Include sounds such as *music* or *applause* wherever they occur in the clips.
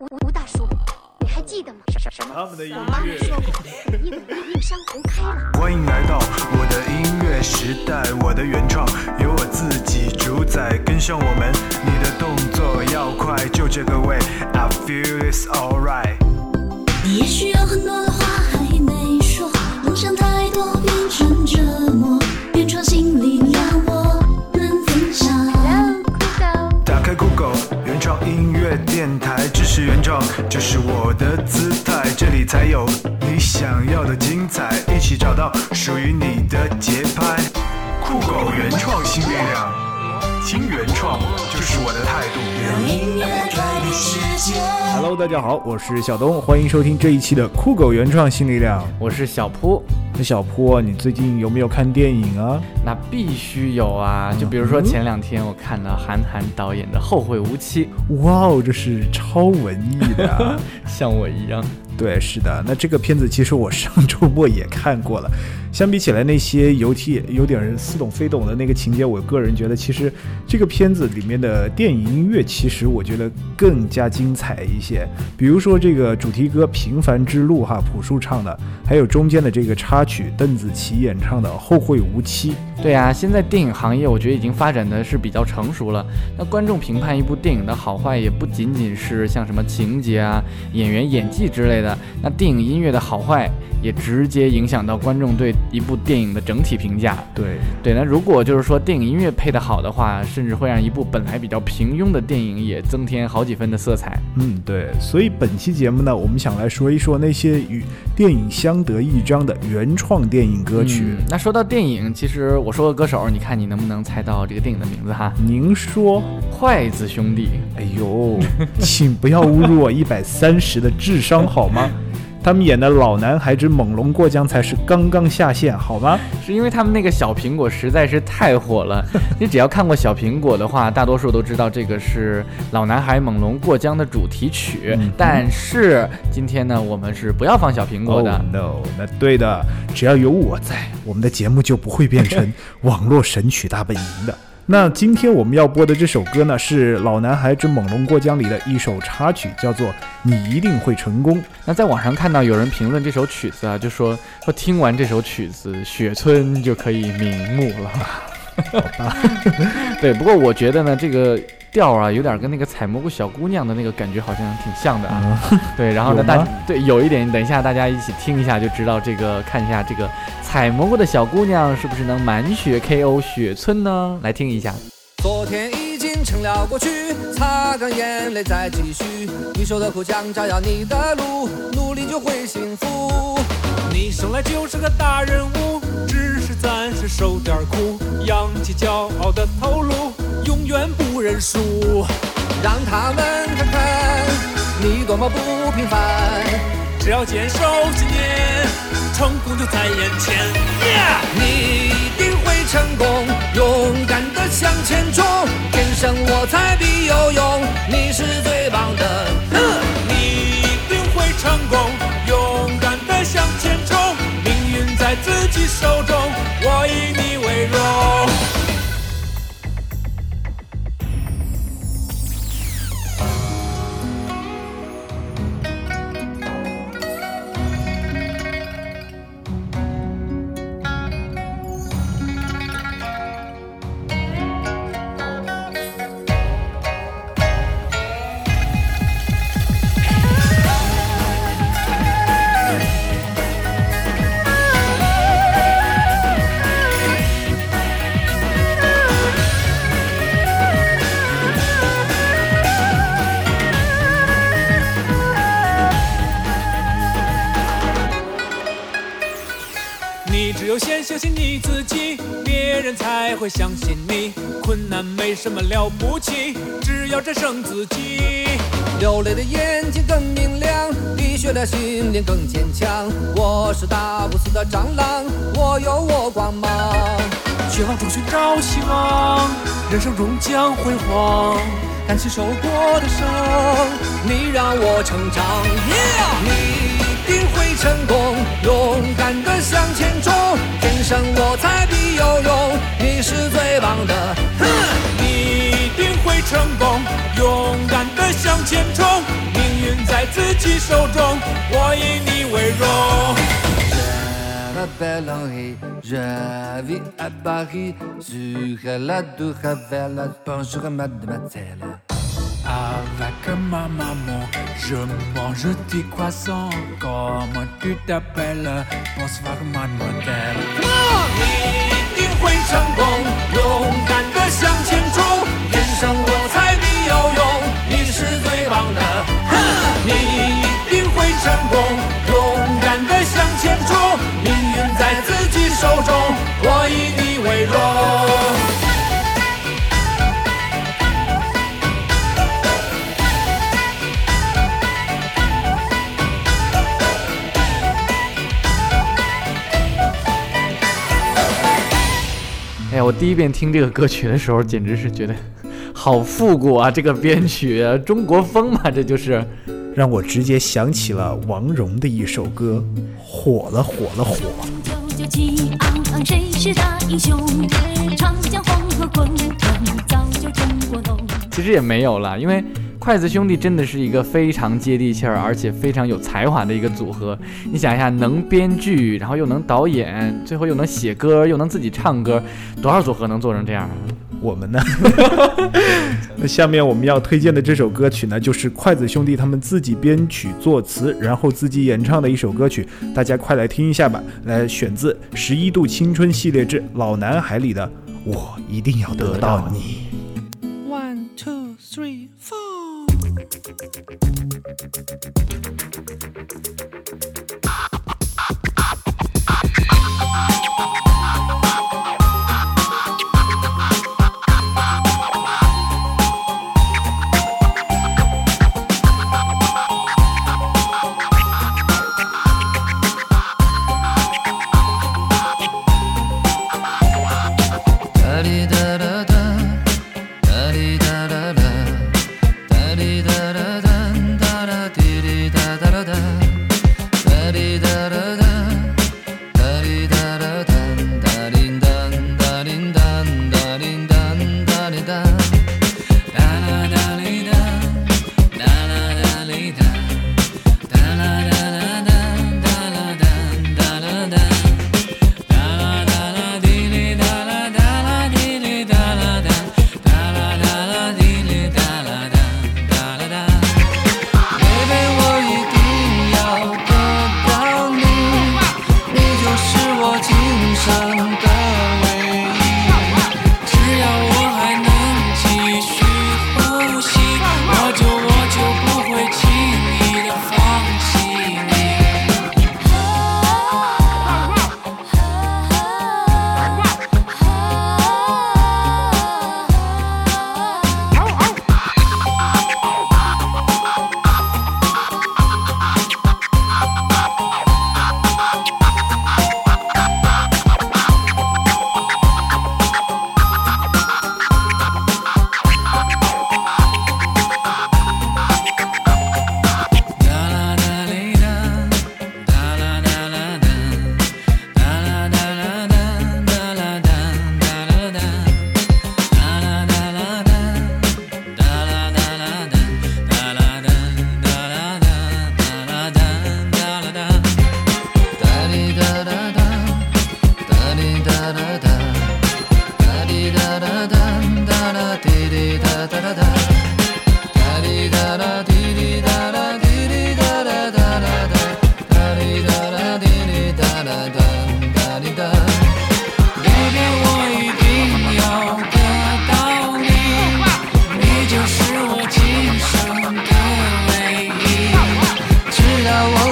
吴吴大叔，你还记得吗？什什什么？他们的音我妈乐。说过，你的应声红开了。欢迎来到我的音乐时代，我的原创由我自己主宰，跟上我们，你的动作要快，就这个味，I feel it's alright。你也许有很多的话还没说，梦想太音乐电台，支持原创，这是我的姿态，这里才有你想要的精彩，一起找到属于你的节拍。酷狗原创新力量，新原创就是我的态度。让音乐改变世界。Hello，大家好，我是小东，欢迎收听这一期的酷狗原创新力量。我是小坡，那小坡啊，你最近有没有看电影啊？那必须有啊！就比如说前两天我看了韩寒导演的《后会无期哇哦，这是超文艺的、啊。*laughs*》，像我一样。对，是的。那这个片子其实我上周末也看过了。相比起来，那些有体有点似懂非懂的那个情节，我个人觉得其实这个片子里面的电影音乐，其实我觉得更加精彩一些。比如说这个主题歌《平凡之路》哈，朴树唱的，还有中间的这个插曲邓紫棋演唱的《后会无期》。对啊，现在电影行业我觉得已经发展的是比较成熟了。那观众评判一部电影的好坏，也不仅仅是像什么情节啊、演员演技之类的，那电影音乐的好坏也直接影响到观众对一部电影的整体评价。对，对，那如果就是说电影音乐配得好的话，甚至会让一部本来比较平庸的电影也增添好几分的色彩。嗯，对，所以本期节目呢，我们想来说一说那些与电影相得益彰的原创电影歌曲。嗯那说到电影，其实我说个歌手，你看你能不能猜到这个电影的名字哈？您说，筷子兄弟。哎呦，请不要侮辱我 *laughs* 一百三十的智商好吗？他们演的《老男孩之猛龙过江》才是刚刚下线，好吗？是因为他们那个小苹果实在是太火了。*laughs* 你只要看过小苹果的话，大多数都知道这个是《老男孩猛龙过江》的主题曲。嗯但是今天呢，我们是不要放小苹果的。Oh no，那对的，只要有我在，我们的节目就不会变成 *laughs* 网络神曲大本营的。那今天我们要播的这首歌呢，是《老男孩之猛龙过江》里的一首插曲，叫做《你一定会成功》。那在网上看到有人评论这首曲子啊，就说说听完这首曲子，雪村就可以瞑目了。*laughs* 对，不过我觉得呢，这个调啊，有点跟那个采蘑菇小姑娘的那个感觉好像挺像的啊。*laughs* 对，然后呢，大对有一点，等一下大家一起听一下就知道这个，看一下这个采蘑菇的小姑娘是不是能满血 KO 雪村呢？来听一下。昨天已经成了过去，擦干眼泪再继续。你受的苦将照耀你的路，努力就会幸福。你生来就是个大人物，只是暂时受点苦，扬起骄傲的头颅，永远不认输。让他们看看你多么不平凡。只要坚守信念，成功就在眼前。你一定会成功，勇敢的向前冲。天生我材必有用，你是最棒的。哼你一定会成功，勇敢的向前冲，命运在自己手中，我以你为荣。你自己，别人才会相信你。困难没什么了不起，只要战胜自己。流泪的眼睛更明亮，滴血的心灵更坚强。我是打不死的蟑螂，我有我光芒。绝望中寻找希望，人生终将辉煌。感谢受过的伤，你让我成长。你定会成功，勇敢的向前冲。天生我材必有用，你是最棒的。哼，你一定会成功，勇敢的向前冲，命运在自己手中，我以你为荣。La belle Henri, je vis à Paris, sur la tour Ravelle, bonjour mademoiselle. Avec ma maman, je mange des croissants. Comment tu t'appelles Bonsoir, mademoiselle. 你一定会成功，勇敢的向前冲，天生我材必有用，你是最棒的。你定会成功，勇敢的向前冲，命运在自己手中，我以你为荣。呀，我第一遍听这个歌曲的时候，简直是觉得 *laughs* 好复古啊！这个编曲，啊，中国风嘛，这就是。让我直接想起了王蓉的一首歌，火了火了火。九九气昂昂，谁是大英雄？长江黄河滚滚，造就中国龙。其实也没有了，因为筷子兄弟真的是一个非常接地气儿，而且非常有才华的一个组合。你想一下，能编剧，然后又能导演，最后又能写歌，又能自己唱歌，多少组合能做成这样啊？我们呢？那下面我们要推荐的这首歌曲呢，就是筷子兄弟他们自己编曲作词，然后自己演唱的一首歌曲，大家快来听一下吧。来，选自《十一度青春系列之老男孩》里的“我一定要得到你”。One, two, three, four. Thank you.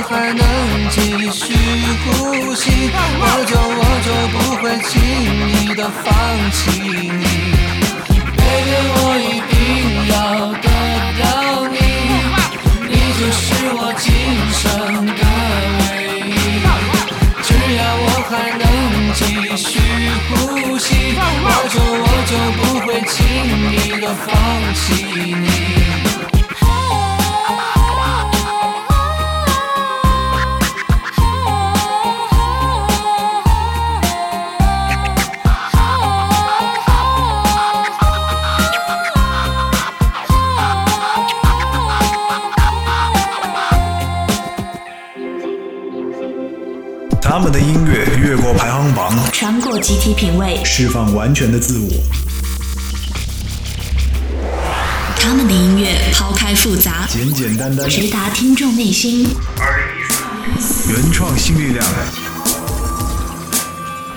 还能继续呼吸，我就我就不会轻易的放弃你。Baby，我一定要得到你，你就是我今生的唯一。只要我还能继续呼吸，我就我就不会轻易的放弃你。集体品味，释放完全的自我。他们的音乐抛开复杂，简简单单，直达听众内心。原创新力量，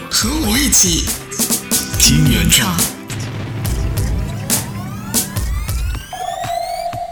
和我一起听原创。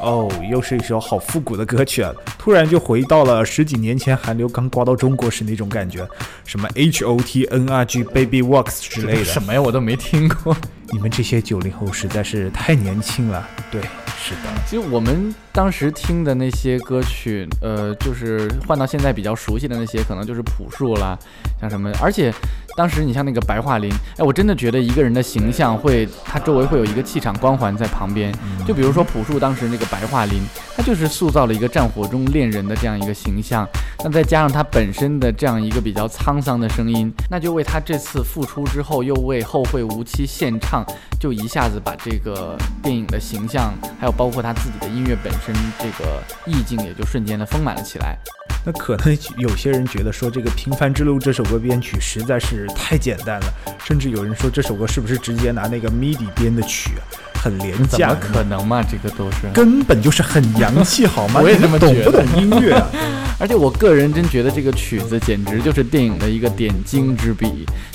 哦，又是一首好复古的歌曲啊！突然就回到了十几年前韩流刚刮到中国时那种感觉，什么 H O T N R G Baby Walks 之类的。什么呀，我都没听过。你们这些九零后实在是太年轻了。对，是的。其实我们当时听的那些歌曲，呃，就是换到现在比较熟悉的那些，可能就是朴树啦，像什么，而且当时你像那个白桦林，哎，我真的觉得一个人的形象会，他周围会有一个气场光环在旁边。就比如说朴树当时那个白桦林，他就是塑造了一个战火中恋人的这样一个形象。那再加上他本身的这样一个比较沧桑的声音，那就为他这次复出之后，又为后会无期献唱，就一下子把这个电影的形象，还有包括他自己的音乐本身这个意境，也就瞬间的丰满了起来。那可能有些人觉得说这个《平凡之路》这首歌编曲实在是太简单了，甚至有人说这首歌是不是直接拿那个 MIDI 编的曲啊，很廉价怎么。可能嘛？这个都是。根本就是很洋气，好吗？*laughs* 我也这么觉得不懂音乐啊？*laughs* 而且我个人真觉得这个曲子简直就是电影的一个点睛之笔，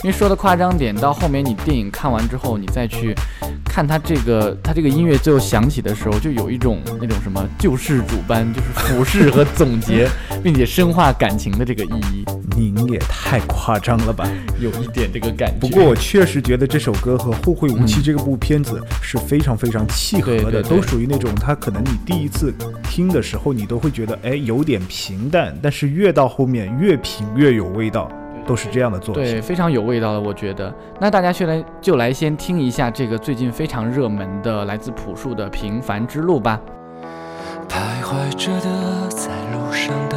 因为说的夸张点，到后面你电影看完之后，你再去看它这个它这个音乐最后响起的时候，就有一种那种什么救世主般，就是俯视和总结，并且深化感情的这个意义，您也太夸张了吧！有一点这个感觉。不过我确实觉得这首歌和《后会无期》这个部片子是非常非常契合的，对对对都属于那种它可能你第一次听的时候，你都会觉得哎有点平淡，但是越到后面越品越有味道，都是这样的作品对，非常有味道的，我觉得。那大家先来就来先听一下这个最近非常热门的来自朴树的《平凡之路》吧。徘徊着的，在路上的，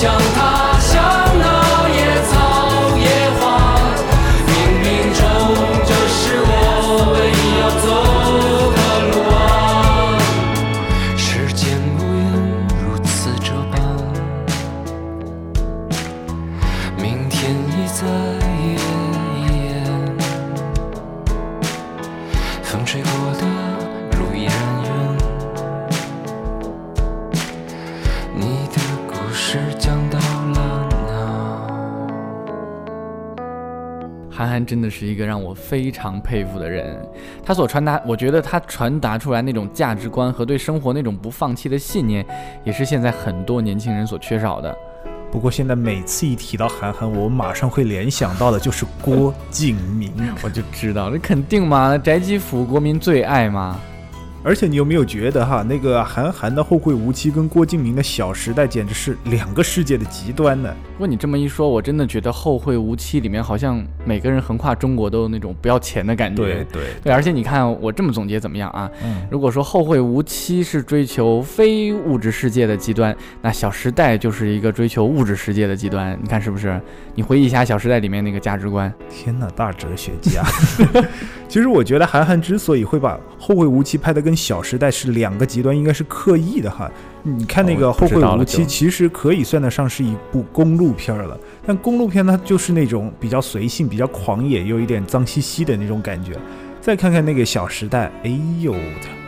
像他，真的是一个让我非常佩服的人，他所传达，我觉得他传达出来那种价值观和对生活那种不放弃的信念，也是现在很多年轻人所缺少的。不过现在每次一提到韩寒，我马上会联想到的就是郭敬明。*laughs* 我就知道，这肯定嘛，宅基腐国民最爱嘛。而且你有没有觉得哈，那个韩寒的《后会无期》跟郭敬明的《小时代》简直是两个世界的极端呢？不过你这么一说，我真的觉得《后会无期》里面好像每个人横跨中国都有那种不要钱的感觉。对对，对，而且你看我这么总结怎么样啊？嗯，如果说《后会无期》是追求非物质世界的极端，那《小时代》就是一个追求物质世界的极端。你看是不是？你回忆一下《小时代》里面那个价值观。天哪，大哲学家！*laughs* 其实我觉得韩寒之所以会把《后会无期》拍得跟《小时代》是两个极端，应该是刻意的哈。你看那个《哦后会无期》，其实可以算得上是一部公路片儿了。但公路片它就是那种比较随性、比较狂野，有一点脏兮兮的那种感觉。再看看那个《小时代》，哎呦我操！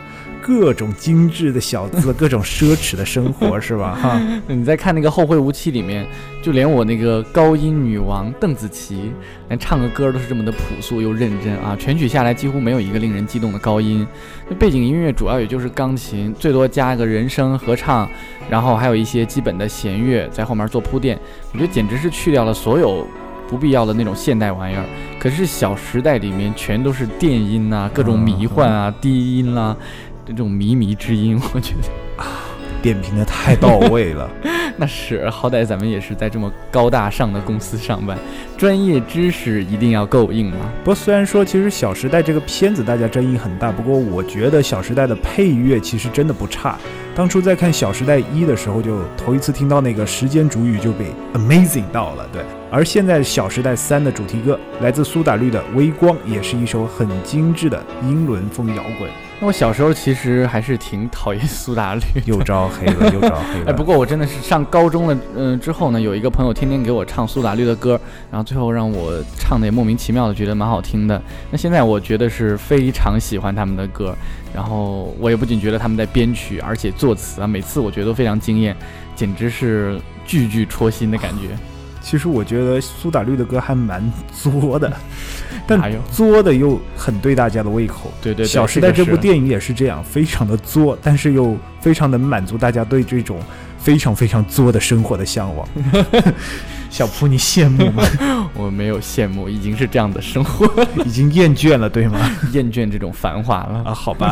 各种精致的小资，*laughs* 各种奢侈的生活，是吧？*laughs* 哈，你在看那个《后会无期》里面，就连我那个高音女王邓紫棋，连唱个歌都是这么的朴素又认真啊！全曲下来几乎没有一个令人激动的高音，那背景音乐主要也就是钢琴，最多加一个人声合唱，然后还有一些基本的弦乐在后面做铺垫。我觉得简直是去掉了所有不必要的那种现代玩意儿。可是《小时代》里面全都是电音呐、各种迷幻啊、低音啦、这种靡靡之音，我觉得啊。点评的太到位了。*laughs* 那是，好歹咱们也是在这么高大上的公司上班，专业知识一定要够硬嘛。不过虽然说其实《小时代》这个片子大家争议很大，不过我觉得《小时代》的配乐其实真的不差。当初在看《小时代一》的时候，就头一次听到那个时间主语就被 amazing 到了。对，而现在《小时代三》的主题歌来自苏打绿的《微光》，也是一首很精致的英伦风摇滚。那我小时候其实还是挺讨厌苏打绿。又招黑了，又招黑了。*laughs* 哎，不过我真的是上高中了，嗯、之后呢，有一个朋友天天给我唱苏打绿的歌，然后最后让我唱的也莫名其妙的觉得蛮好听的。那现在我觉得是非常喜欢他们的歌，然后我也不仅觉得他们在编曲，而且作词啊，每次我觉得都非常惊艳，简直是句句戳心的感觉。其实我觉得苏打绿的歌还蛮作的，*laughs* 但作的又很对大家的胃口。对对对，小时代》这部。电影也是这样，非常的作，但是又非常能满足大家对这种非常非常作的生活的向往。*laughs* 小蒲，你羡慕吗？*laughs* 我没有羡慕，已经是这样的生活，*laughs* 已经厌倦了，对吗？*laughs* 厌倦这种繁华了。啊，好吧，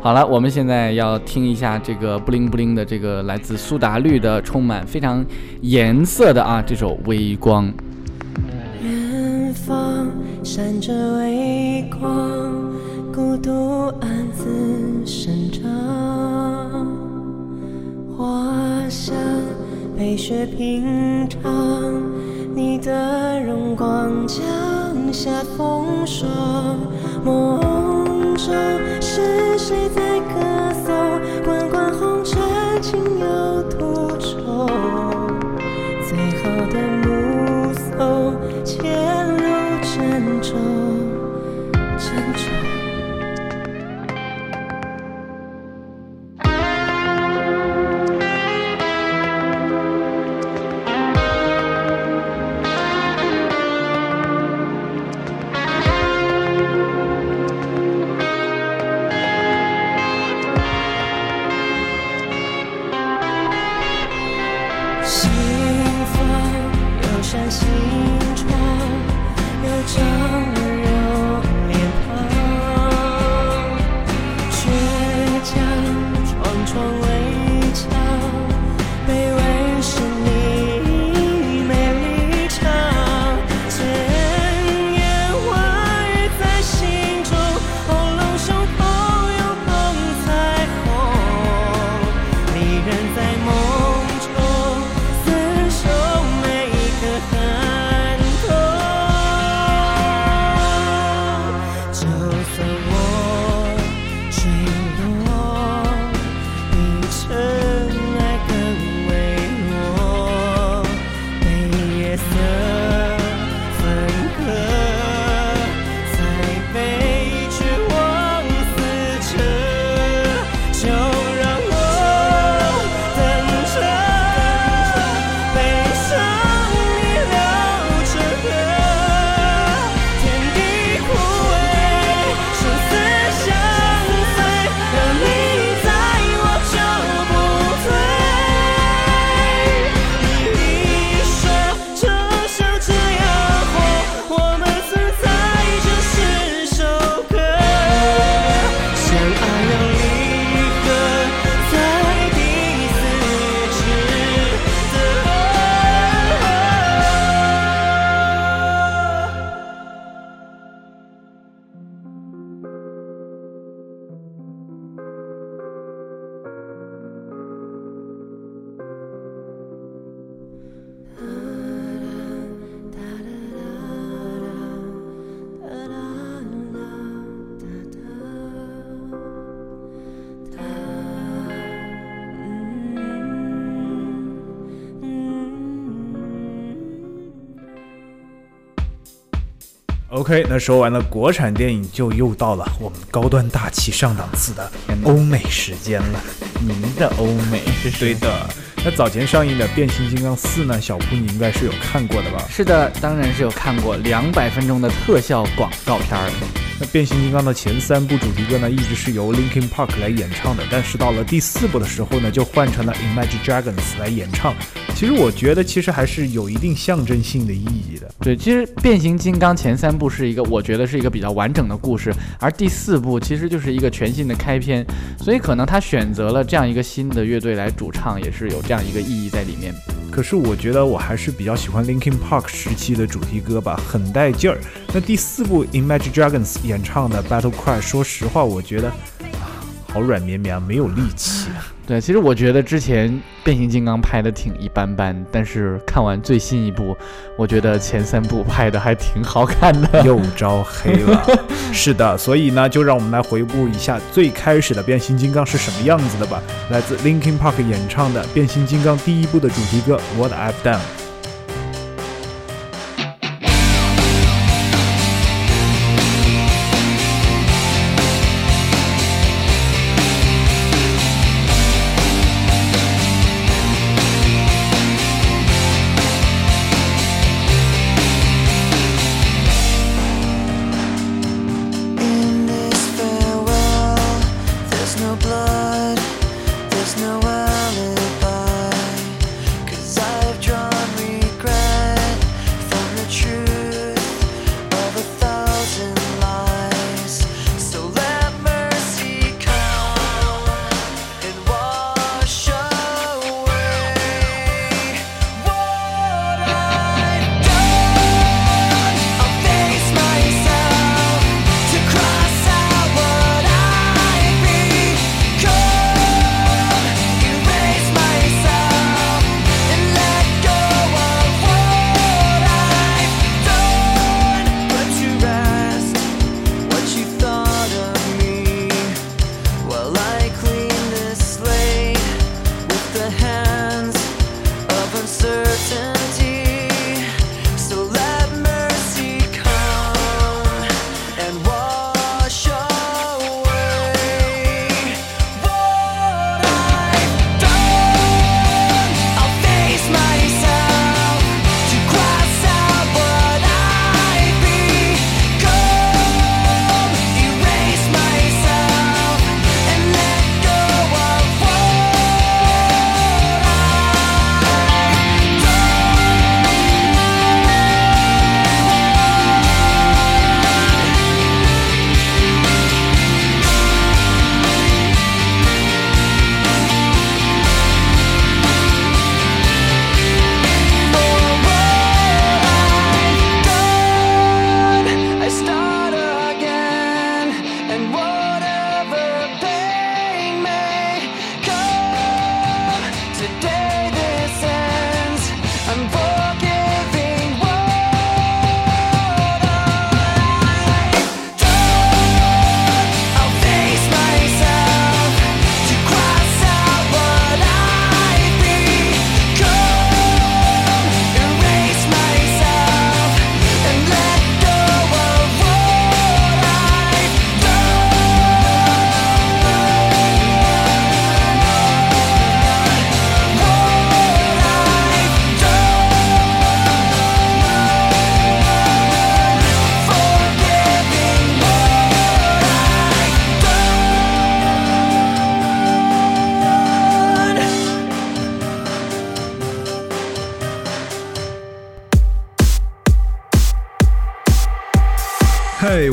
好了，我们现在要听一下这个布灵布灵的这个来自苏打绿的充满非常颜色的啊这首《微光》。远方闪着微光，孤独暗自生长。花香飞雪平塘，你的荣光降下风霜。梦中是谁在歌颂？滚滚红尘情有独钟，最好的目送，前路珍重。OK，那说完了国产电影，就又到了我们高端大气上档次的欧美时间了。您的欧美，是对的，那早前上映的《变形金刚四》呢，小铺你应该是有看过的吧？是的，当然是有看过两百分钟的特效广告片儿。那变形金刚的前三部主题歌呢，一直是由 Linkin Park 来演唱的，但是到了第四部的时候呢，就换成了 Imagine Dragons 来演唱。其实我觉得，其实还是有一定象征性的意义的。对，其实变形金刚前三部是一个，我觉得是一个比较完整的故事，而第四部其实就是一个全新的开篇，所以可能他选择了这样一个新的乐队来主唱，也是有这样一个意义在里面。可是我觉得我还是比较喜欢 Linkin Park 时期的主题歌吧，很带劲儿。那第四部 Imagine Dragons 演唱的 Battle Cry，说实话，我觉得，好软绵绵，没有力气。*laughs* 对，其实我觉得之前变形金刚拍的挺一般般，但是看完最新一部，我觉得前三部拍的还挺好看的。又招黑了。*laughs* 是的，所以呢，就让我们来回顾一下最开始的变形金刚是什么样子的吧。来自 Linkin Park 演唱的变形金刚第一部的主题歌 What I've Done。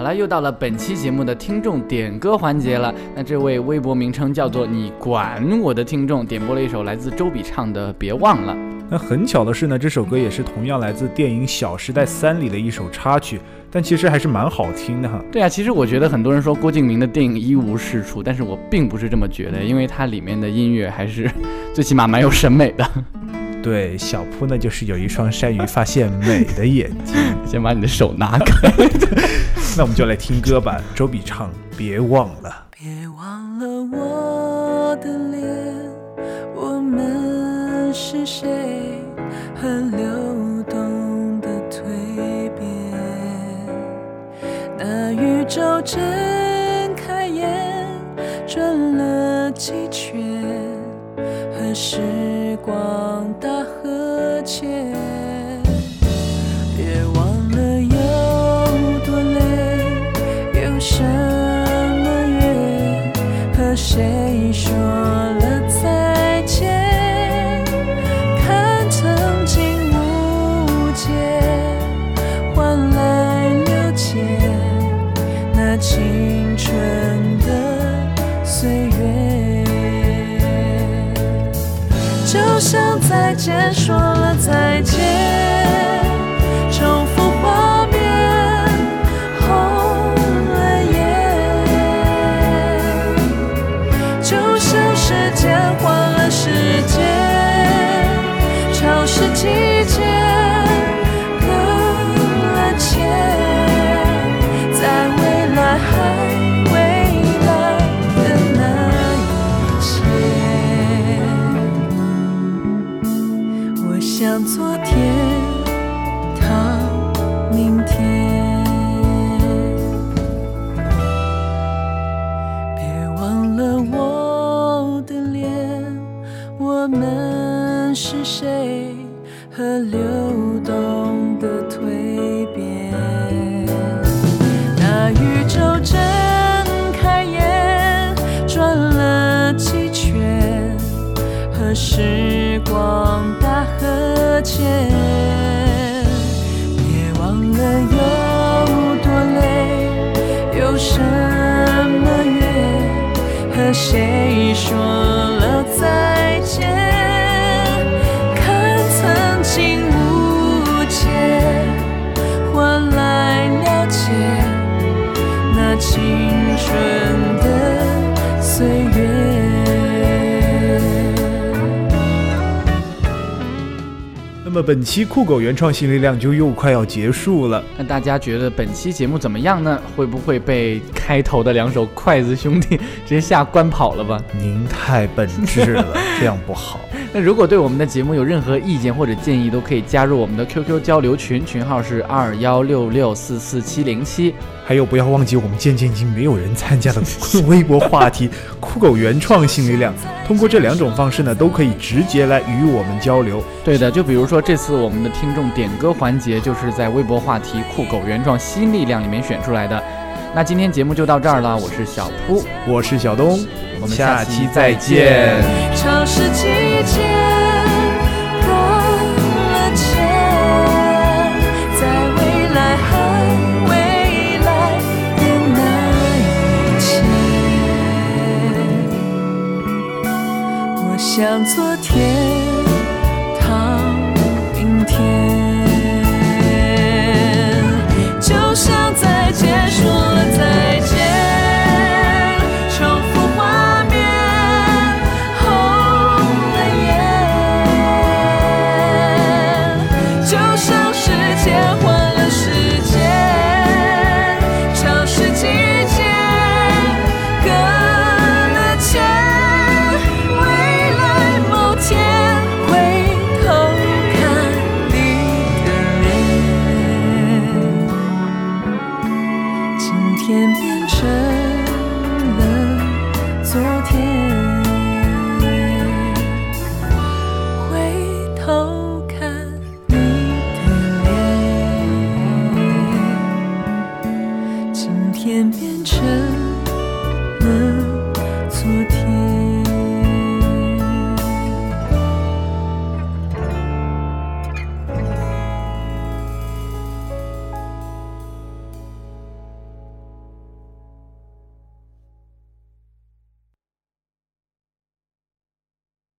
好了，又到了本期节目的听众点歌环节了。那这位微博名称叫做“你管我”的听众点播了一首来自周笔畅的《别忘了》。那很巧的是呢，这首歌也是同样来自电影《小时代三》里的一首插曲，但其实还是蛮好听的哈。对啊，其实我觉得很多人说郭敬明的电影一无是处，但是我并不是这么觉得，因为它里面的音乐还是 *laughs* 最起码蛮有审美的。对，小铺呢就是有一双善于发现美的眼睛。*laughs* 先把你的手拿开。*laughs* 那我们就来听歌吧，周笔畅，别忘了。别忘了我的脸，我们是谁？和流动的蜕变。那宇宙睁开眼，转了几圈，和时光大和解。谁？和流动的蜕变。那宇宙睁开眼，转了几圈。和时光打和解。么本期酷狗原创新力量就又快要结束了。那大家觉得本期节目怎么样呢？会不会被开头的两首筷子兄弟 *laughs* 直接吓关跑了吧？您太本质了，*laughs* 这样不好。那如果对我们的节目有任何意见或者建议，都可以加入我们的 QQ 交流群，群号是二幺六六四四七零七。还有，不要忘记我们渐渐已经没有人参加的微博话题“ *laughs* 酷狗原创新力量”。通过这两种方式呢，都可以直接来与我们交流。对的，就比如说这次我们的听众点歌环节，就是在微博话题“酷狗原创新力量”里面选出来的。那今天节目就到这儿了，我是小铺，我是小东，我们下下期期再再见。像昨天。